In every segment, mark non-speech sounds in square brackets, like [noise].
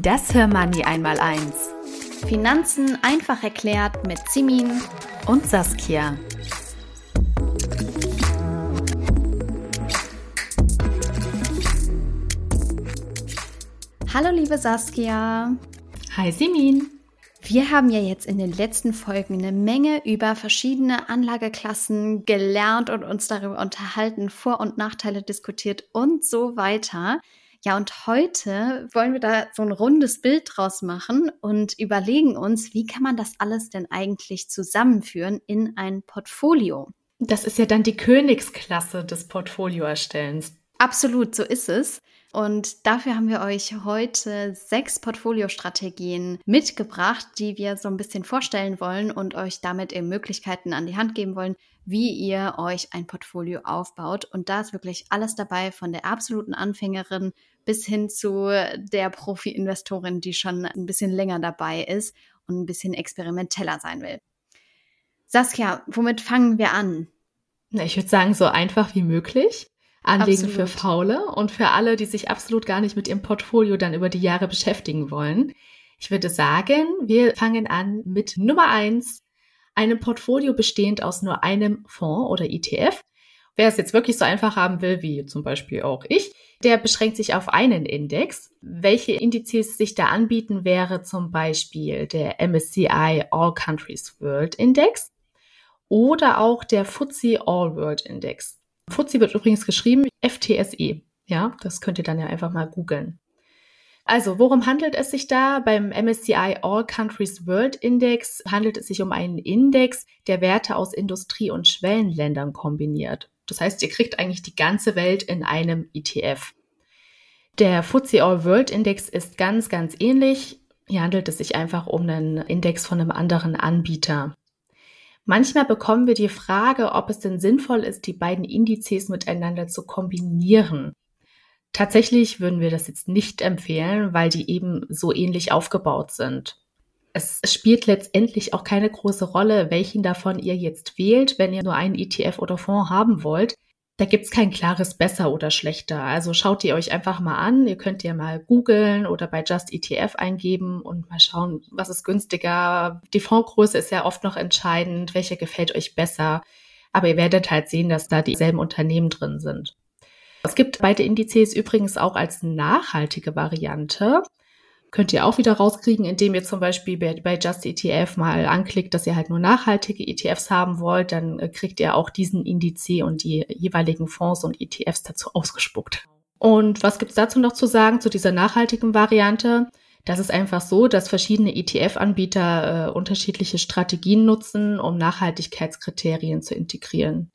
Das Hörmoney einmal eins. Finanzen einfach erklärt mit Simin und Saskia. Hallo liebe Saskia. Hi Simin. Wir haben ja jetzt in den letzten Folgen eine Menge über verschiedene Anlageklassen gelernt und uns darüber unterhalten, Vor- und Nachteile diskutiert und so weiter. Ja, und heute wollen wir da so ein rundes Bild draus machen und überlegen uns, wie kann man das alles denn eigentlich zusammenführen in ein Portfolio? Das ist ja dann die Königsklasse des Portfolioerstellens. Absolut, so ist es. Und dafür haben wir euch heute sechs Portfoliostrategien mitgebracht, die wir so ein bisschen vorstellen wollen und euch damit eben Möglichkeiten an die Hand geben wollen, wie ihr euch ein Portfolio aufbaut. Und da ist wirklich alles dabei, von der absoluten Anfängerin bis hin zu der Profi-Investorin, die schon ein bisschen länger dabei ist und ein bisschen experimenteller sein will. Saskia, womit fangen wir an? Ich würde sagen, so einfach wie möglich. Anlegen absolut. für Faule und für alle, die sich absolut gar nicht mit ihrem Portfolio dann über die Jahre beschäftigen wollen. Ich würde sagen, wir fangen an mit Nummer eins, einem Portfolio bestehend aus nur einem Fonds oder ETF. Wer es jetzt wirklich so einfach haben will, wie zum Beispiel auch ich, der beschränkt sich auf einen Index. Welche Indizes sich da anbieten, wäre zum Beispiel der MSCI All Countries World Index oder auch der FTSE All World Index. FTSE wird übrigens geschrieben FTSE. Ja, das könnt ihr dann ja einfach mal googeln. Also, worum handelt es sich da? Beim MSCI All Countries World Index handelt es sich um einen Index, der Werte aus Industrie- und Schwellenländern kombiniert. Das heißt, ihr kriegt eigentlich die ganze Welt in einem ETF. Der FTSE All World Index ist ganz, ganz ähnlich. Hier handelt es sich einfach um einen Index von einem anderen Anbieter. Manchmal bekommen wir die Frage, ob es denn sinnvoll ist, die beiden Indizes miteinander zu kombinieren. Tatsächlich würden wir das jetzt nicht empfehlen, weil die eben so ähnlich aufgebaut sind. Es spielt letztendlich auch keine große Rolle, welchen davon ihr jetzt wählt, wenn ihr nur einen ETF oder Fonds haben wollt da gibt's kein klares besser oder schlechter. Also schaut ihr euch einfach mal an. Ihr könnt ja mal googeln oder bei Just ETF eingeben und mal schauen, was ist günstiger. Die Fondsgröße ist ja oft noch entscheidend, welche gefällt euch besser. Aber ihr werdet halt sehen, dass da dieselben Unternehmen drin sind. Es gibt beide Indizes übrigens auch als nachhaltige Variante könnt ihr auch wieder rauskriegen, indem ihr zum Beispiel bei, Just ETF mal anklickt, dass ihr halt nur nachhaltige ETFs haben wollt. Dann äh, kriegt ihr auch diesen Indiz und die jeweiligen Fonds und ETFs dazu ausgespuckt. Und was gibt's dazu noch zu sagen zu dieser nachhaltigen Variante? Das ist einfach so, dass verschiedene ETF-Anbieter äh, unterschiedliche Strategien nutzen, um Nachhaltigkeitskriterien zu integrieren.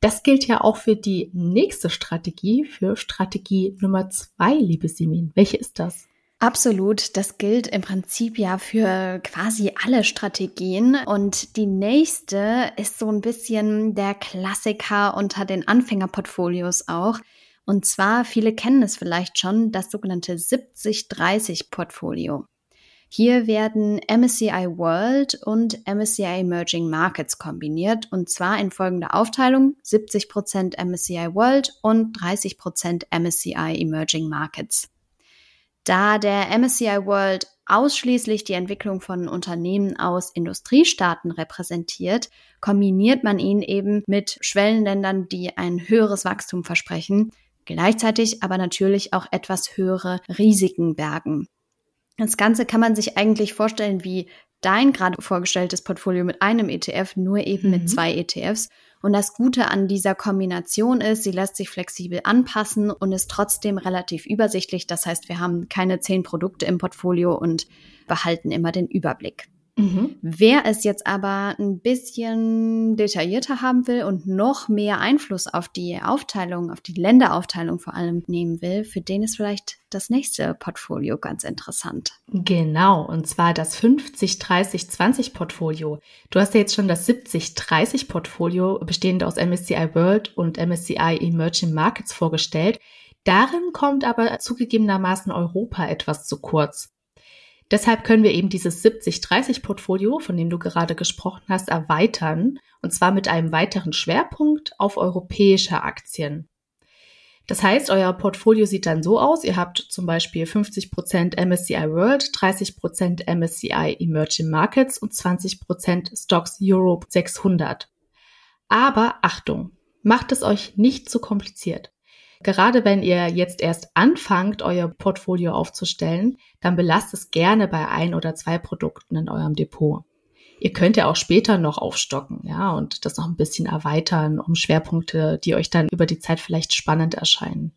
Das gilt ja auch für die nächste Strategie, für Strategie Nummer zwei, liebe Simin. Welche ist das? Absolut, das gilt im Prinzip ja für quasi alle Strategien. Und die nächste ist so ein bisschen der Klassiker unter den Anfängerportfolios auch. Und zwar, viele kennen es vielleicht schon, das sogenannte 70-30-Portfolio. Hier werden MSCI World und MSCI Emerging Markets kombiniert und zwar in folgender Aufteilung 70% MSCI World und 30% MSCI Emerging Markets. Da der MSCI World ausschließlich die Entwicklung von Unternehmen aus Industriestaaten repräsentiert, kombiniert man ihn eben mit Schwellenländern, die ein höheres Wachstum versprechen, gleichzeitig aber natürlich auch etwas höhere Risiken bergen. Das Ganze kann man sich eigentlich vorstellen wie dein gerade vorgestelltes Portfolio mit einem ETF, nur eben mhm. mit zwei ETFs. Und das Gute an dieser Kombination ist, sie lässt sich flexibel anpassen und ist trotzdem relativ übersichtlich. Das heißt, wir haben keine zehn Produkte im Portfolio und behalten immer den Überblick. Mhm. Wer es jetzt aber ein bisschen detaillierter haben will und noch mehr Einfluss auf die Aufteilung, auf die Länderaufteilung vor allem nehmen will, für den ist vielleicht das nächste Portfolio ganz interessant. Genau, und zwar das 50-30-20 Portfolio. Du hast ja jetzt schon das 70-30 Portfolio bestehend aus MSCI World und MSCI Emerging Markets vorgestellt. Darin kommt aber zugegebenermaßen Europa etwas zu kurz. Deshalb können wir eben dieses 70-30-Portfolio, von dem du gerade gesprochen hast, erweitern, und zwar mit einem weiteren Schwerpunkt auf europäische Aktien. Das heißt, euer Portfolio sieht dann so aus, ihr habt zum Beispiel 50% MSCI World, 30% MSCI Emerging Markets und 20% Stocks Europe 600. Aber Achtung, macht es euch nicht zu kompliziert. Gerade wenn ihr jetzt erst anfangt, euer Portfolio aufzustellen, dann belasst es gerne bei ein oder zwei Produkten in eurem Depot. Ihr könnt ja auch später noch aufstocken, ja, und das noch ein bisschen erweitern um Schwerpunkte, die euch dann über die Zeit vielleicht spannend erscheinen.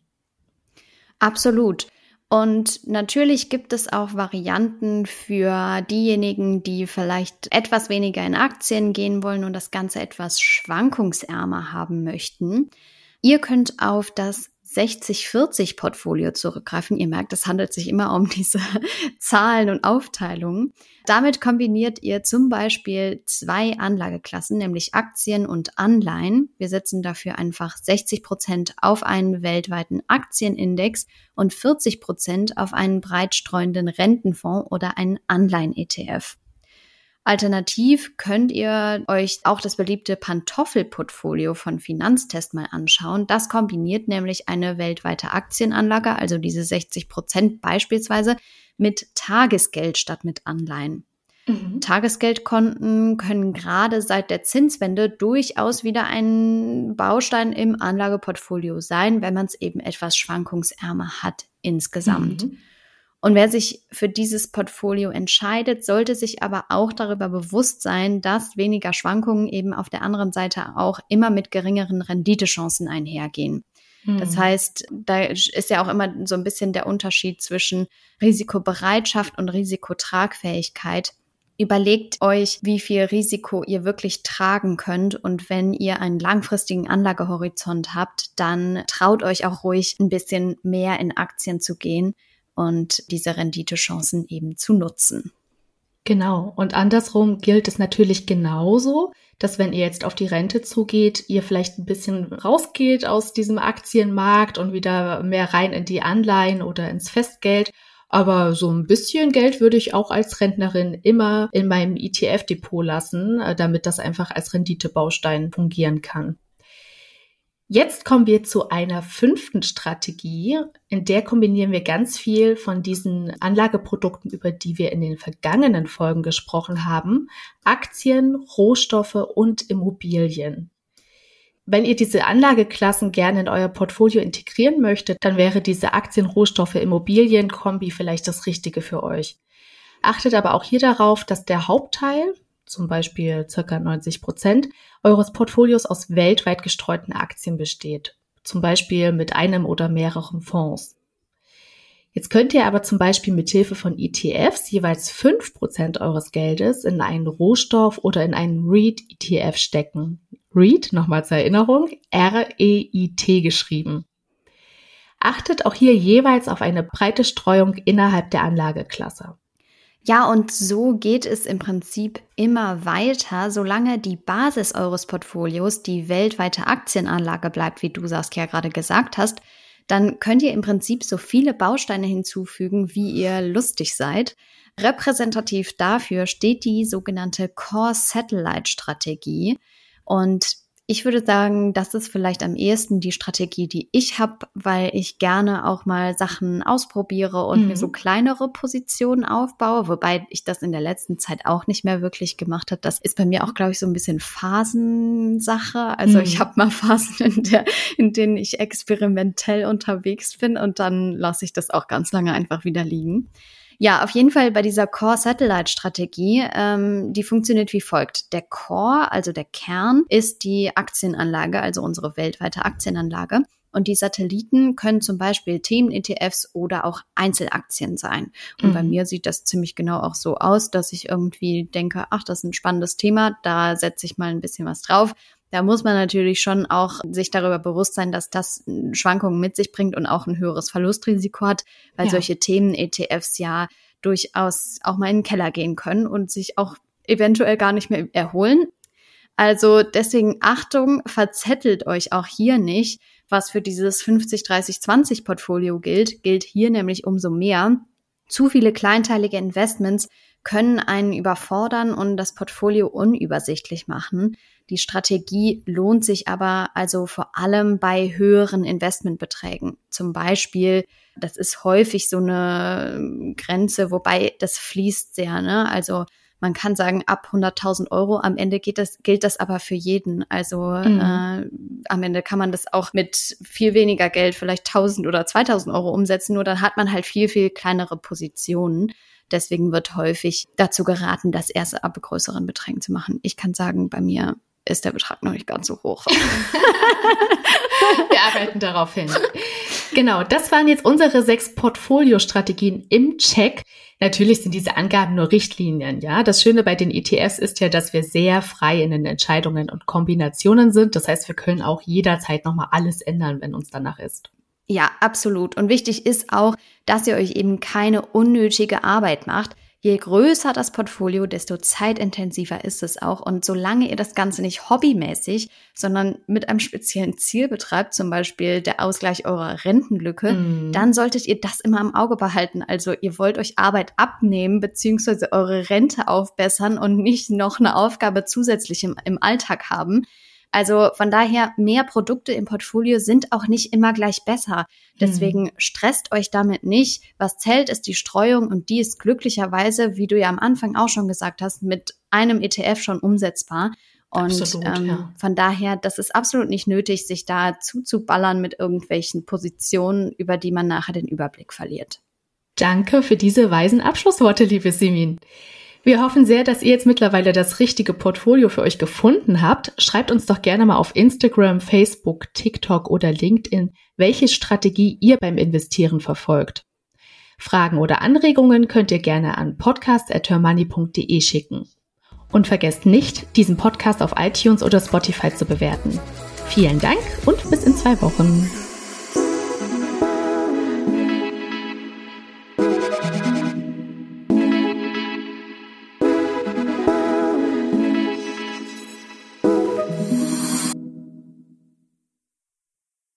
Absolut. Und natürlich gibt es auch Varianten für diejenigen, die vielleicht etwas weniger in Aktien gehen wollen und das Ganze etwas schwankungsärmer haben möchten. Ihr könnt auf das 60-40-Portfolio zurückgreifen. Ihr merkt, es handelt sich immer um [laughs] diese Zahlen und Aufteilungen. Damit kombiniert ihr zum Beispiel zwei Anlageklassen, nämlich Aktien und Anleihen. Wir setzen dafür einfach 60 Prozent auf einen weltweiten Aktienindex und 40 Prozent auf einen breitstreuenden Rentenfonds oder einen Anleihen-ETF. Alternativ könnt ihr euch auch das beliebte Pantoffelportfolio von Finanztest mal anschauen. Das kombiniert nämlich eine weltweite Aktienanlage, also diese 60 Prozent beispielsweise, mit Tagesgeld statt mit Anleihen. Mhm. Tagesgeldkonten können gerade seit der Zinswende durchaus wieder ein Baustein im Anlageportfolio sein, wenn man es eben etwas schwankungsärmer hat insgesamt. Mhm. Und wer sich für dieses Portfolio entscheidet, sollte sich aber auch darüber bewusst sein, dass weniger Schwankungen eben auf der anderen Seite auch immer mit geringeren Renditechancen einhergehen. Das hm. heißt, da ist ja auch immer so ein bisschen der Unterschied zwischen Risikobereitschaft und Risikotragfähigkeit. Überlegt euch, wie viel Risiko ihr wirklich tragen könnt. Und wenn ihr einen langfristigen Anlagehorizont habt, dann traut euch auch ruhig ein bisschen mehr in Aktien zu gehen und diese Renditechancen eben zu nutzen. Genau. Und andersrum gilt es natürlich genauso, dass wenn ihr jetzt auf die Rente zugeht, ihr vielleicht ein bisschen rausgeht aus diesem Aktienmarkt und wieder mehr rein in die Anleihen oder ins Festgeld. Aber so ein bisschen Geld würde ich auch als Rentnerin immer in meinem ETF-Depot lassen, äh, damit das einfach als Renditebaustein fungieren kann. Jetzt kommen wir zu einer fünften Strategie, in der kombinieren wir ganz viel von diesen Anlageprodukten, über die wir in den vergangenen Folgen gesprochen haben, Aktien, Rohstoffe und Immobilien. Wenn ihr diese Anlageklassen gerne in euer Portfolio integrieren möchtet, dann wäre diese Aktien, Rohstoffe, Immobilien Kombi vielleicht das Richtige für euch. Achtet aber auch hier darauf, dass der Hauptteil, zum Beispiel circa 90 Prozent, eures Portfolios aus weltweit gestreuten Aktien besteht. Zum Beispiel mit einem oder mehreren Fonds. Jetzt könnt ihr aber zum Beispiel mit Hilfe von ETFs jeweils fünf Prozent eures Geldes in einen Rohstoff oder in einen REIT-ETF stecken. REIT, nochmal zur Erinnerung, R-E-I-T geschrieben. Achtet auch hier jeweils auf eine breite Streuung innerhalb der Anlageklasse. Ja, und so geht es im Prinzip immer weiter, solange die Basis eures Portfolios die weltweite Aktienanlage bleibt, wie du Saskia gerade gesagt hast, dann könnt ihr im Prinzip so viele Bausteine hinzufügen, wie ihr lustig seid. Repräsentativ dafür steht die sogenannte Core Satellite Strategie. Und ich würde sagen, das ist vielleicht am ehesten die Strategie, die ich habe, weil ich gerne auch mal Sachen ausprobiere und mhm. mir so kleinere Positionen aufbaue, wobei ich das in der letzten Zeit auch nicht mehr wirklich gemacht habe. Das ist bei mir auch, glaube ich, so ein bisschen Phasensache. Also mhm. ich habe mal Phasen, [laughs] in, der, in denen ich experimentell unterwegs bin und dann lasse ich das auch ganz lange einfach wieder liegen. Ja, auf jeden Fall bei dieser Core-Satellite-Strategie, ähm, die funktioniert wie folgt. Der Core, also der Kern, ist die Aktienanlage, also unsere weltweite Aktienanlage. Und die Satelliten können zum Beispiel Themen-ETFs oder auch Einzelaktien sein. Und mhm. bei mir sieht das ziemlich genau auch so aus, dass ich irgendwie denke, ach, das ist ein spannendes Thema, da setze ich mal ein bisschen was drauf. Da muss man natürlich schon auch sich darüber bewusst sein, dass das Schwankungen mit sich bringt und auch ein höheres Verlustrisiko hat, weil ja. solche Themen-ETFs ja durchaus auch mal in den Keller gehen können und sich auch eventuell gar nicht mehr erholen. Also deswegen Achtung, verzettelt euch auch hier nicht. Was für dieses 50-30-20 Portfolio gilt, gilt hier nämlich umso mehr. Zu viele kleinteilige Investments können einen überfordern und das Portfolio unübersichtlich machen. Die Strategie lohnt sich aber also vor allem bei höheren Investmentbeträgen. Zum Beispiel, das ist häufig so eine Grenze, wobei das fließt sehr, ne? Also man kann sagen, ab 100.000 Euro. Am Ende geht das, gilt das aber für jeden. Also mhm. äh, am Ende kann man das auch mit viel weniger Geld, vielleicht 1.000 oder 2.000 Euro umsetzen. Nur dann hat man halt viel, viel kleinere Positionen. Deswegen wird häufig dazu geraten, das erste ab größeren Beträgen zu machen. Ich kann sagen, bei mir ist der Betrag noch nicht ganz so hoch. [laughs] [laughs] Wir arbeiten darauf hin. Genau, das waren jetzt unsere sechs Portfoliostrategien im Check. Natürlich sind diese Angaben nur Richtlinien, ja. Das Schöne bei den ETFs ist ja, dass wir sehr frei in den Entscheidungen und Kombinationen sind. Das heißt, wir können auch jederzeit nochmal alles ändern, wenn uns danach ist. Ja, absolut. Und wichtig ist auch, dass ihr euch eben keine unnötige Arbeit macht. Je größer das Portfolio, desto zeitintensiver ist es auch. Und solange ihr das Ganze nicht hobbymäßig, sondern mit einem speziellen Ziel betreibt, zum Beispiel der Ausgleich eurer Rentenlücke, mm. dann solltet ihr das immer im Auge behalten. Also ihr wollt euch Arbeit abnehmen, beziehungsweise eure Rente aufbessern und nicht noch eine Aufgabe zusätzlich im, im Alltag haben. Also von daher, mehr Produkte im Portfolio sind auch nicht immer gleich besser. Deswegen mhm. stresst euch damit nicht. Was zählt, ist die Streuung und die ist glücklicherweise, wie du ja am Anfang auch schon gesagt hast, mit einem ETF schon umsetzbar. Und absolut, ähm, ja. von daher, das ist absolut nicht nötig, sich da zuzuballern mit irgendwelchen Positionen, über die man nachher den Überblick verliert. Danke für diese weisen Abschlussworte, liebe Simin. Wir hoffen sehr, dass ihr jetzt mittlerweile das richtige Portfolio für euch gefunden habt. Schreibt uns doch gerne mal auf Instagram, Facebook, TikTok oder LinkedIn, welche Strategie ihr beim Investieren verfolgt. Fragen oder Anregungen könnt ihr gerne an podcast.hermoney.de schicken. Und vergesst nicht, diesen Podcast auf iTunes oder Spotify zu bewerten. Vielen Dank und bis in zwei Wochen.